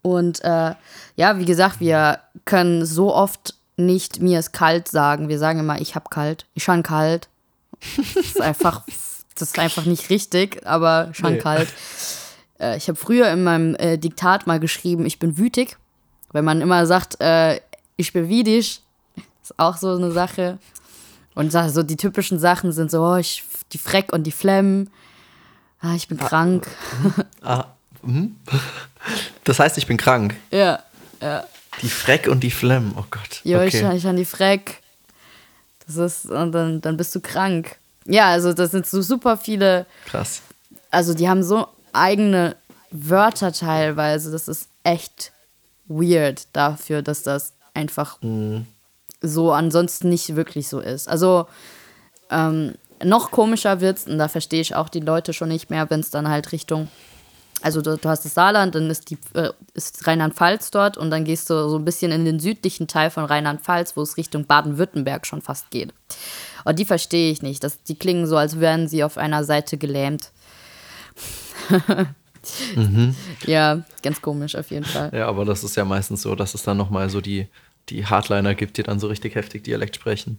Und äh, ja, wie gesagt, wir können so oft nicht mir ist kalt sagen. Wir sagen immer, ich hab kalt, ich schon kalt. Das ist einfach, das ist einfach nicht richtig, aber schon Nee. kalt. Äh, ich habe früher in meinem äh, Diktat mal geschrieben, ich bin wütig. Wenn man immer sagt, äh, ich bin wiedig, ist auch so eine Sache. Und so die typischen Sachen sind so, oh, ich, die Freck und die Flemm. Ah, ich bin krank. Ah, mhm. Das heißt, ich bin krank. Ja. Die Freck und die Flemm. Oh Gott. Jo, ich, okay. ich an die Freck. Das ist, und dann, dann bist du krank. Ja, also das sind so super viele, Krass. also die haben so eigene Wörter teilweise. Das ist echt weird dafür, dass das einfach so ansonsten nicht wirklich so ist. Also ähm, noch komischer wird's, und da verstehe ich auch die Leute schon nicht mehr, wenn es dann halt Richtung also du, du hast das Saarland, dann ist, die, äh, ist Rheinland-Pfalz dort und dann gehst du so ein bisschen in den südlichen Teil von Rheinland-Pfalz, wo es Richtung Baden-Württemberg schon fast geht. Und die verstehe ich nicht. Das, die klingen so, als wären sie auf einer Seite gelähmt. Ja, ganz komisch auf jeden Fall. Ja, aber das ist ja meistens so, dass es dann nochmal so die, die Hardliner gibt, die dann so richtig heftig Dialekt sprechen.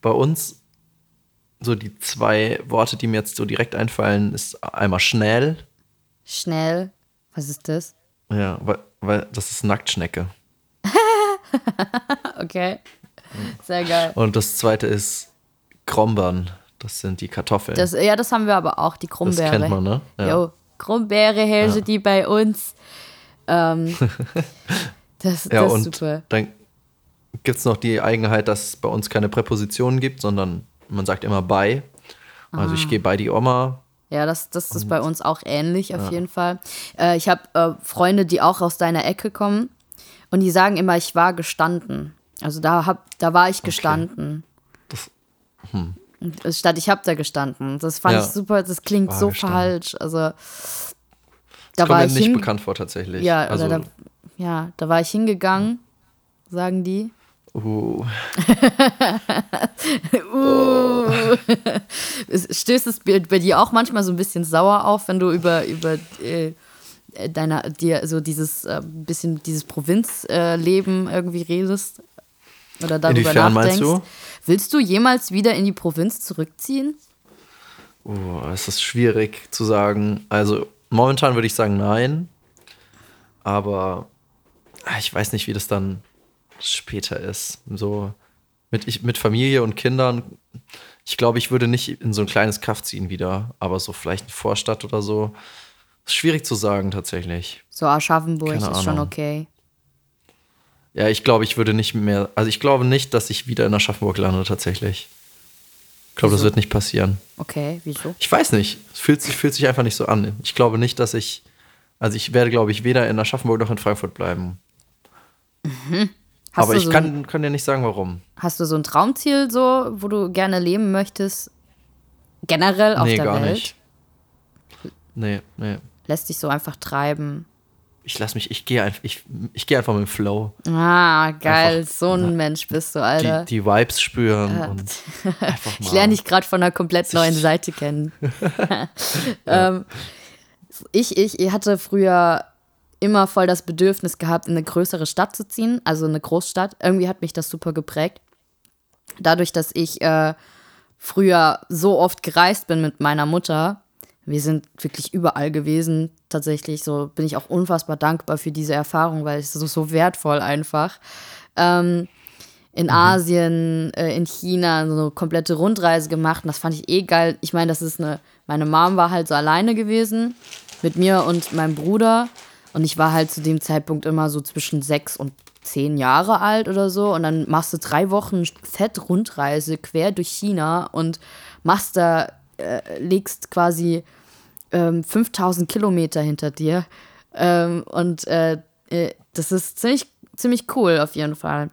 Bei uns, so die zwei Worte, die mir jetzt so direkt einfallen, ist einmal schnell. Schnell. Was ist das? Ja, weil, weil das ist Nacktschnecke. Okay. Sehr geil. Und das zweite ist Krombern. Das sind die Kartoffeln. Das, ja, das haben wir aber auch, die Das Krummbeere. kennt man, ne? Ja. Jo, Krummbeere herrsche die bei uns. Ähm, das Ja, das und ist super. dann gibt es noch die Eigenheit, dass es bei uns keine Präpositionen gibt, sondern man sagt immer bei. Also Ah. ich gehe bei die Oma. Ja, das, das ist bei uns auch ähnlich auf jeden Fall. Äh, ich habe äh, Freunde, die auch aus deiner Ecke kommen und die sagen immer, ich war gestanden. Also da, hab, da war ich gestanden. Das- Und Statt ich hab da gestanden. Das fand Ja. ich super, das klingt War so gestanden. falsch. Also da Das war kommt ich mir nicht bekannt vor tatsächlich. Ja, also, da, ja, da war ich hingegangen, sagen die. Uh, Uh. Es- Stößt es bei bei dir auch manchmal so ein bisschen sauer auf, wenn du über, über äh, deiner, dir so dieses äh, bisschen dieses Provinzleben äh, irgendwie redest? Oder darüber Inwiefern meinst nachdenkst? du? Willst du jemals wieder in die Provinz zurückziehen? oh, es ist schwierig zu sagen. Also momentan würde ich sagen nein. Aber ah, ich weiß nicht, wie das dann später ist. So mit, ich, mit Familie und Kindern. Ich glaube, ich würde nicht in so ein kleines Kaff ziehen wieder. Aber so vielleicht eine Vorstadt oder so. Ist schwierig zu sagen tatsächlich. So Aschaffenburg Keine ist schon Ahnung. okay. Ja, ich glaube, ich würde nicht mehr. Also ich glaube nicht, dass ich wieder in Aschaffenburg lande tatsächlich. Ich glaube, das wird nicht passieren. Okay, wieso? Ich weiß nicht. Es fühlt sich, fühlt sich einfach nicht so an. Ich glaube nicht, dass ich. Also ich werde, glaube ich, weder in Aschaffenburg noch in Frankfurt bleiben. Hast Aber du ich so, kann, kann dir nicht sagen, warum. Hast du so ein Traumziel, so, wo du gerne leben möchtest? Generell auf nee, der gar Welt? nicht. Nee, nee. Lässt dich so einfach treiben. Ich lass mich, ich gehe einfach, ich, ich gehe einfach mit dem Flow. Ah, geil. Einfach, so ein Mensch bist du, Alter. Die, die Vibes spüren und einfach mal. Ich lerne dich gerade von einer komplett neuen Seite kennen. ähm, ich, ich, ich hatte früher immer voll das Bedürfnis gehabt, in eine größere Stadt zu ziehen, also eine Großstadt. Irgendwie hat mich das super geprägt. Dadurch, dass ich äh, früher so oft gereist bin mit meiner Mutter, wir sind wirklich überall gewesen, tatsächlich. So bin ich auch unfassbar dankbar für diese Erfahrung, weil es so, so wertvoll einfach. Ähm, in Asien, äh, in China, so eine komplette Rundreise gemacht. Und das fand ich eh geil. Ich meine, das ist eine. Meine Mom war halt so alleine gewesen mit mir und meinem Bruder. Und ich war halt zu dem Zeitpunkt immer so zwischen sechs und zehn Jahre alt oder so. Und dann machst du drei Wochen fett Rundreise quer durch China und machst da, äh, legst quasi ähm, 5000 Kilometer hinter dir. Ähm, und äh, äh, das ist ziemlich, ziemlich cool auf jeden Fall.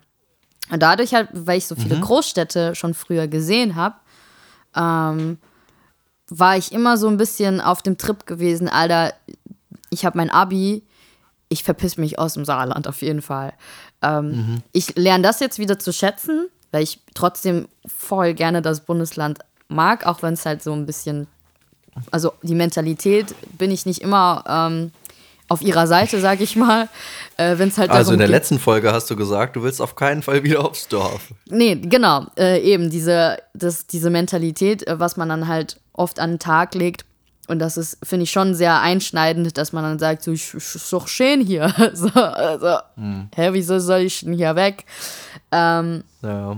Und dadurch halt, weil ich so viele Großstädte schon früher gesehen habe, ähm, war ich immer so ein bisschen auf dem Trip gewesen, Alter, ich habe mein Abi, ich verpiss mich aus dem Saarland auf jeden Fall. Ähm, Ich lerne das jetzt wieder zu schätzen, weil ich trotzdem voll gerne das Bundesland mag, auch wenn es halt so ein bisschen, also die Mentalität bin ich nicht immer ähm, auf ihrer Seite, sag ich mal, äh, wenn es halt Also in der geht. letzten Folge hast du gesagt, du willst auf keinen Fall wieder aufs Dorf. Nee, genau. Äh, eben diese, das, diese Mentalität, äh, was man dann halt oft an den Tag legt. Und das ist, finde ich, schon sehr einschneidend, dass man dann sagt, so, ich, ich ist doch schön hier. so, also, hä, wieso soll ich denn hier weg? Ähm, Ja.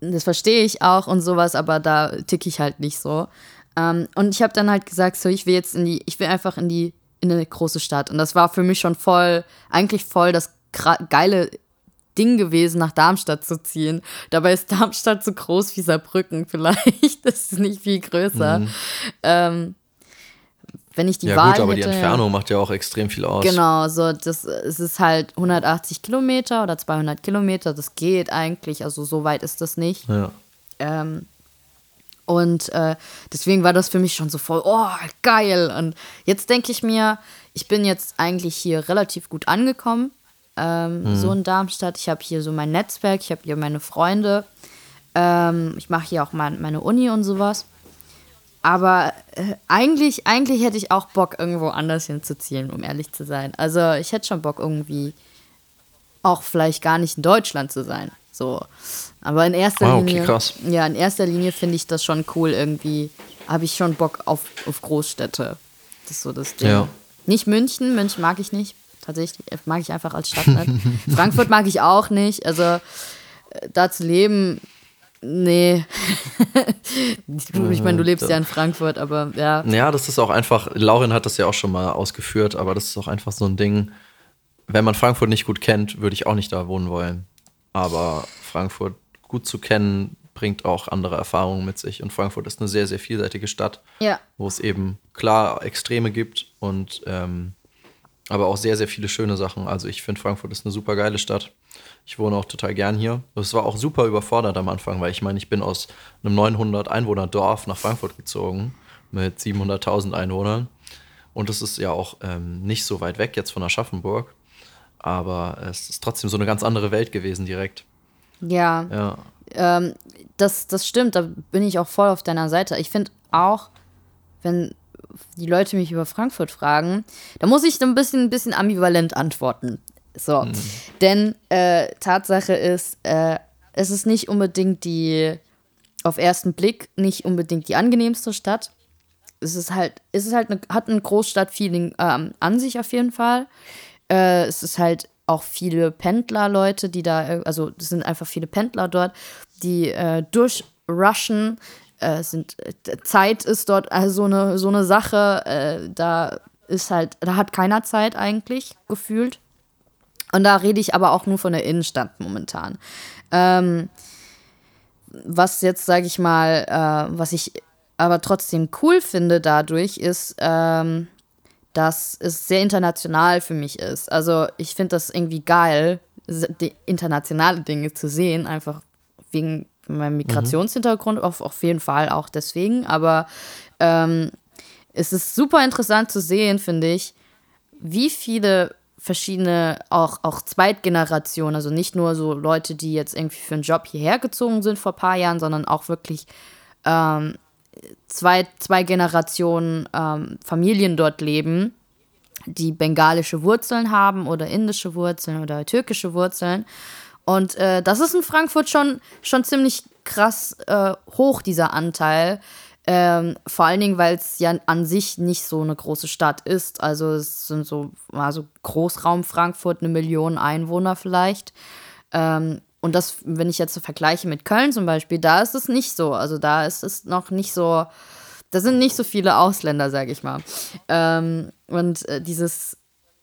das verstehe ich auch und sowas, aber da ticke ich halt nicht so. Ähm, und ich habe dann halt gesagt, so, ich will jetzt in die, ich will einfach in die, in eine große Stadt. Und das war für mich schon voll, eigentlich voll das geile Ding gewesen, nach Darmstadt zu ziehen. Dabei ist Darmstadt so groß wie Saarbrücken vielleicht. Das ist nicht viel größer. Ähm, wenn ich die ja Wahl gut, aber die hätte, Entfernung macht ja auch extrem viel aus. Genau, so das, es ist halt 180 Kilometer oder 200 Kilometer, das geht eigentlich, also so weit ist das nicht. Ja. Ähm, und äh, deswegen war das für mich schon so voll, oh, geil. Und jetzt denke ich mir, ich bin jetzt eigentlich hier relativ gut angekommen, ähm, so in Darmstadt. Ich habe hier so mein Netzwerk, ich habe hier meine Freunde. Ähm, ich mache hier auch mein, meine Uni und sowas. Aber äh, eigentlich, eigentlich hätte ich auch Bock, irgendwo anders hinzuziehen, um ehrlich zu sein. Also ich hätte schon Bock, irgendwie auch vielleicht gar nicht in Deutschland zu sein. So. Aber in erster Ah, okay, Linie. krass. Ja, in erster Linie finde ich das schon cool. Irgendwie habe ich schon Bock auf, auf Großstädte. Das ist so das Ding. Ja. Nicht München, München mag ich nicht. Tatsächlich äh, mag ich einfach als Stadt nicht. Frankfurt mag ich auch nicht. Also äh, da zu leben, nee. Du, ich meine, du lebst ja in Frankfurt, aber ja. Ja, das ist auch einfach, Laurin hat das ja auch schon mal ausgeführt, aber das ist auch einfach so ein Ding, wenn man Frankfurt nicht gut kennt, würde ich auch nicht da wohnen wollen. Aber Frankfurt gut zu kennen, bringt auch andere Erfahrungen mit sich. Und Frankfurt ist eine sehr, sehr vielseitige Stadt, Ja. wo es eben klar Extreme gibt und ähm, aber auch sehr, sehr viele schöne Sachen. Also ich finde, Frankfurt ist eine super geile Stadt. Ich wohne auch total gern hier. Es war auch super überfordert am Anfang, weil ich meine, ich bin aus einem 900 Einwohner Dorf nach Frankfurt gezogen mit 700.000 Einwohnern. Und es ist ja auch ähm, nicht so weit weg jetzt von Aschaffenburg. Aber es ist trotzdem so eine ganz andere Welt gewesen direkt. Ja. Ja. Ähm, das, das stimmt, da bin ich auch voll auf deiner Seite. Ich finde auch, wenn die Leute mich über Frankfurt fragen, da muss ich ein bisschen, ein bisschen ambivalent antworten. So. Denn äh, Tatsache ist, äh, es ist nicht unbedingt die, auf ersten Blick, nicht unbedingt die angenehmste Stadt. Es ist halt, es ist halt eine, hat ein Großstadtfeeling ähm, an sich auf jeden Fall. Äh, es ist halt auch viele Pendlerleute, die da, äh, also es sind einfach viele Pendler dort, die äh, durchrushen. Äh, sind, äh, Zeit ist dort also so eine, so eine Sache, äh, da ist halt, da hat keiner Zeit eigentlich gefühlt. Und da rede ich aber auch nur von der Innenstadt momentan. Ähm, was jetzt, sage ich mal, äh, was ich aber trotzdem cool finde dadurch, ist, ähm, dass es sehr international für mich ist. Also ich finde das irgendwie geil, internationale Dinge zu sehen, einfach wegen meinem Migrationshintergrund, auf, auf jeden Fall auch deswegen. Aber ähm, es ist super interessant zu sehen, finde ich, wie viele verschiedene, auch, auch Zweitgenerationen, also nicht nur so Leute, die jetzt irgendwie für einen Job hierher gezogen sind vor ein paar Jahren, sondern auch wirklich ähm, zwei, zwei Generationen ähm, Familien dort leben, die bengalische Wurzeln haben oder indische Wurzeln oder türkische Wurzeln. Und äh, das ist in Frankfurt schon, schon ziemlich krass äh, hoch, dieser Anteil. Ähm, vor allen Dingen, weil es ja an sich nicht so eine große Stadt ist. Also es sind so also Großraum Frankfurt, eine Million Einwohner vielleicht. Ähm, und das, wenn ich jetzt so vergleiche mit Köln zum Beispiel, da ist es nicht so. Also da ist es noch nicht so, da sind nicht so viele Ausländer, sag ich mal. Ähm, und äh, dieses,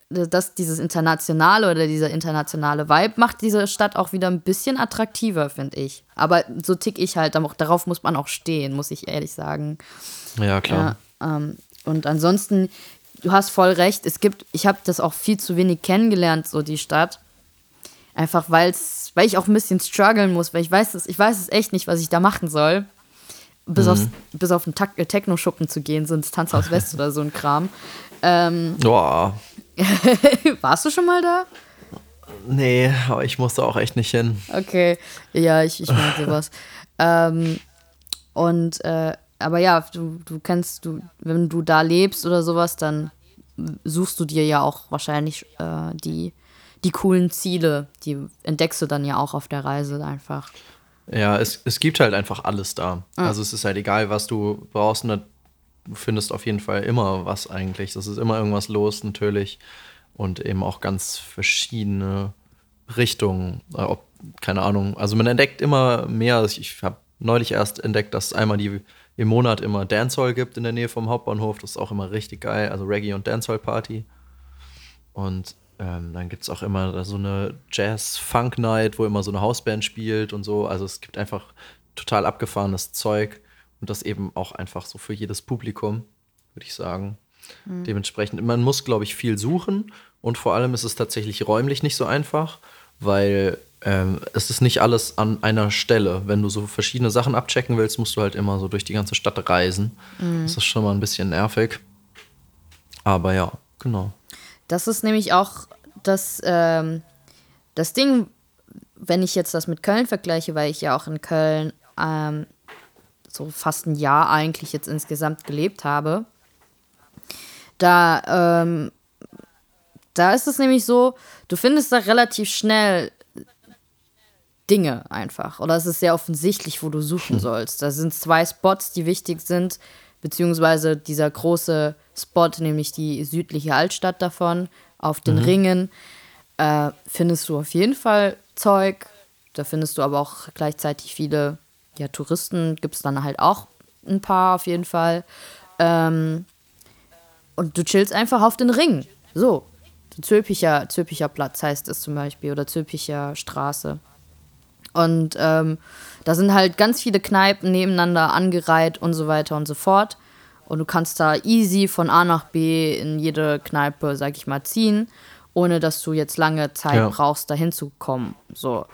das, dieses internationale oder dieser internationale Vibe macht diese Stadt auch wieder ein bisschen attraktiver, finde ich. Aber so tick ich halt, darauf muss man auch stehen, muss ich ehrlich sagen. Ja, klar. Ja, ähm, und ansonsten, du hast voll recht, es gibt, ich habe das auch viel zu wenig kennengelernt, so die Stadt. Einfach weil's, weil ich auch ein bisschen strugglen muss, weil ich weiß es, ich weiß es echt nicht, was ich da machen soll. Bis, Mhm. aufs, bis auf den Tak- äh, Techno-Schuppen zu gehen, so ins Tanzhaus West oder so ein Kram. Ähm, Boah. warst du schon mal da? Nee, aber ich musste auch echt nicht hin. Okay, ja, ich, ich mag sowas. ähm, und, äh, aber ja, du, du kennst, du, wenn du da lebst oder sowas, dann suchst du dir ja auch wahrscheinlich äh, die, die coolen Ziele. Die entdeckst du dann ja auch auf der Reise einfach. Ja, es, es gibt halt einfach alles da. Also es ist halt egal, was du brauchst. Und du findest auf jeden Fall immer was eigentlich. Es ist immer irgendwas los natürlich. Und eben auch ganz verschiedene Richtungen. Äh, Ob, keine Ahnung. Also man entdeckt immer mehr. Ich habe neulich erst entdeckt, dass es einmal die, im Monat immer Dancehall gibt in der Nähe vom Hauptbahnhof. Das ist auch immer richtig geil. Also Reggae und Dancehall Party. Und ähm, dann gibt es auch immer so eine Jazz-Funk-Night, wo immer so eine Hausband spielt und so. Also es gibt einfach total abgefahrenes Zeug und das eben auch einfach so für jedes Publikum, würde ich sagen. Dementsprechend, man muss, glaube ich, viel suchen und vor allem ist es tatsächlich räumlich nicht so einfach, weil ähm, es ist nicht alles an einer Stelle. Wenn du so verschiedene Sachen abchecken willst, musst du halt immer so durch die ganze Stadt reisen. Das ist schon mal ein bisschen nervig. Aber ja, genau. Das ist nämlich auch das, ähm, das Ding, wenn ich jetzt das mit Köln vergleiche, weil ich ja auch in Köln ähm, so fast ein Jahr eigentlich jetzt insgesamt gelebt habe. Da, ähm, da ist es nämlich so, du findest da relativ schnell Dinge einfach. Oder es ist sehr offensichtlich, wo du suchen sollst. Da sind zwei Spots, die wichtig sind, beziehungsweise dieser große Spot, nämlich die südliche Altstadt davon, auf den Ringen, äh, findest du auf jeden Fall Zeug. Da findest du aber auch gleichzeitig viele ja, Touristen, gibt es dann halt auch ein paar auf jeden Fall. Ähm, und du chillst einfach auf den Ring. So. Zülpicher, Zülpicher Platz heißt es zum Beispiel oder Zülpicher Straße. Und ähm, da sind halt ganz viele Kneipen nebeneinander angereiht und so weiter und so fort. Und du kannst da easy von A nach B in jede Kneipe, sag ich mal, ziehen, ohne dass du jetzt lange Zeit Ja. brauchst, da hinzukommen. So.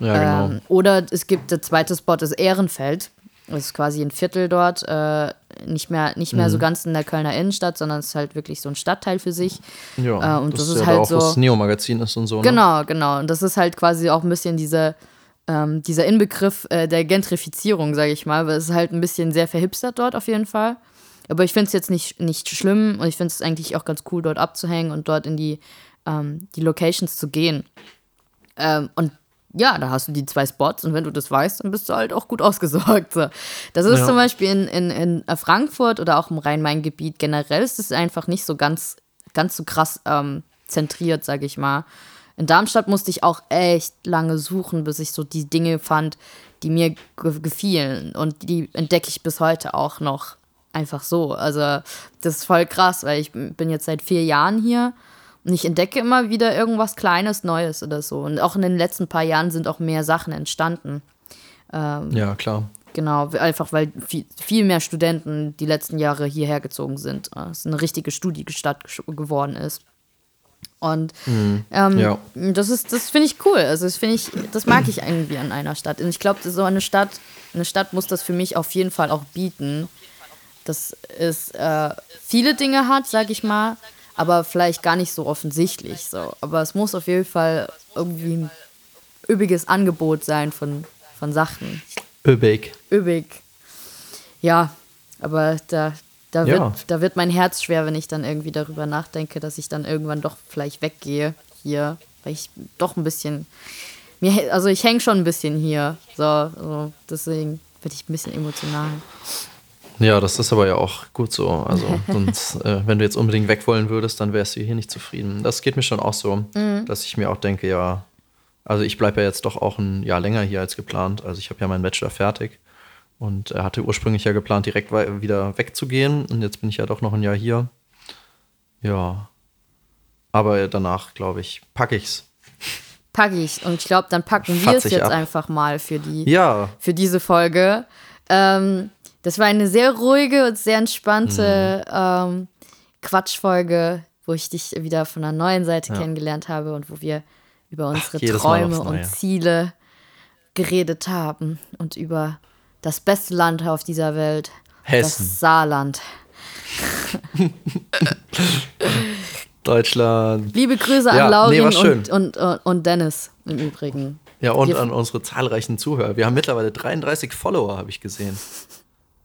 Ja, genau. Ähm, oder es gibt der zweite Spot ist Ehrenfeld. Das ist quasi ein Viertel dort, äh, nicht mehr, nicht mehr Mhm. so ganz in der Kölner Innenstadt, sondern es ist halt wirklich so ein Stadtteil für sich. ja, äh, und das ist ja halt auch, so- das Neo-Magazin ist und so. Ne? Genau, genau. Und das ist halt quasi auch ein bisschen diese ähm, dieser Inbegriff äh, der Gentrifizierung, sage ich mal, weil es ist halt ein bisschen sehr verhipstert dort auf jeden Fall. Aber ich finde es jetzt nicht, nicht schlimm und ich finde es eigentlich auch ganz cool, dort abzuhängen und dort in die, ähm, die Locations zu gehen. Ähm, und ja, da hast du die zwei Spots und wenn du das weißt, dann bist du halt auch gut ausgesorgt. So. Das ist Ja. zum Beispiel in, in, in Frankfurt oder auch im Rhein-Main-Gebiet generell ist es einfach nicht so ganz, ganz so krass ähm, zentriert, sage ich mal. In Darmstadt musste ich auch echt lange suchen, bis ich so die Dinge fand, die mir ge gefielen. Und die entdecke ich bis heute auch noch einfach so. Also das ist voll krass, weil ich bin jetzt seit vier Jahren hier und ich entdecke immer wieder irgendwas Kleines, Neues oder so. Und auch in den letzten paar Jahren sind auch mehr Sachen entstanden. Ja, klar. Genau, einfach weil viel, viel mehr Studenten die letzten Jahre hierher gezogen sind. äh, Es eine richtige Studiestadt geworden ist. Und ähm, ja. das ist, das finde ich cool. Also das finde ich, das mag ich irgendwie an einer Stadt. Und ich glaube, so eine Stadt, eine Stadt muss das für mich auf jeden Fall auch bieten, dass es äh, viele Dinge hat, sag ich mal, aber vielleicht gar nicht so offensichtlich. So. Aber es muss auf jeden Fall irgendwie ein üppiges Angebot sein von, von Sachen. Öbig. Üppig. Ja, aber da, da, Ja. wird, da wird mein Herz schwer, wenn ich dann irgendwie darüber nachdenke, dass ich dann irgendwann doch vielleicht weggehe hier, weil ich doch ein bisschen, mir, also ich hänge schon ein bisschen hier, so, so deswegen werde ich ein bisschen emotional. Ja, das ist aber ja auch gut so. Also, sonst, äh, wenn du jetzt unbedingt weg wollen würdest, dann wärst du hier nicht zufrieden. Das geht mir schon auch so, dass ich mir auch denke, ja, also ich bleibe ja jetzt doch auch ein Jahr länger hier als geplant. Also ich habe ja meinen Bachelor fertig und er hatte ursprünglich ja geplant, direkt wieder wegzugehen. Und jetzt bin ich ja doch noch ein Jahr hier. Ja. Aber danach, glaube ich, packe ich's. Packe ich und ich glaube, dann packen wir es jetzt ab. einfach mal für die, Ja, für diese Folge. Ähm, das war eine sehr ruhige und sehr entspannte Mhm. ähm, Quatschfolge, wo ich dich wieder von einer neuen Seite Ja. kennengelernt habe und wo wir über unsere Mal Träume und. Ziele geredet haben und über das beste Land auf dieser Welt, Hessen. das Saarland. Deutschland. Liebe Grüße Ja, an nee, Laurin und, und, und, und Dennis im Übrigen. Ja, und Wir- an unsere zahlreichen Zuhörer. Wir haben mittlerweile 33 Follower, habe ich gesehen.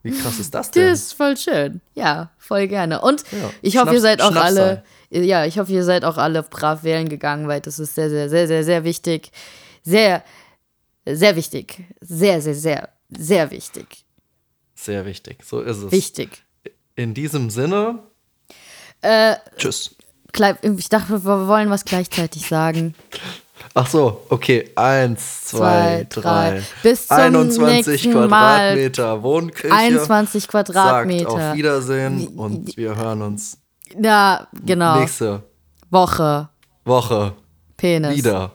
Wie krass ist das denn? Das ist voll schön. Ja, voll gerne. Und Ja. ich hoffe, ihr seid auch alle, ja, ich hoffe, ihr seid auch alle brav wählen gegangen, weil das ist sehr, sehr, sehr, sehr, sehr wichtig. Sehr, sehr wichtig. Sehr, sehr, sehr, sehr wichtig. Sehr wichtig. So ist es. Wichtig. In diesem Sinne. Äh, Tschüss. Ich dachte, wir wollen was gleichzeitig sagen. Ach so, okay. Eins, zwei, Zwei, drei. drei. Bis zum 21 nächsten Mal. Quadratmeter Wohnküche. 21 Sagt Quadratmeter. auf Wiedersehen und wir hören uns Ja, genau. nächste Woche. Woche Penis. wieder.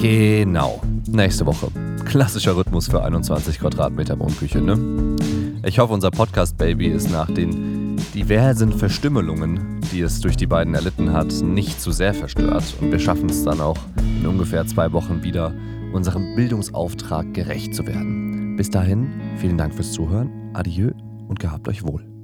Genau. Nächste Woche. Klassischer Rhythmus für 21 Quadratmeter Wohnküche, ne? Ich hoffe, unser Podcast-Baby ist nach den diversen Verstümmelungen, die es durch die beiden erlitten hat, nicht zu sehr verstört. Und wir schaffen es dann auch in ungefähr zwei Wochen wieder, unserem Bildungsauftrag gerecht zu werden. Bis dahin, vielen Dank fürs Zuhören, adieu und gehabt euch wohl.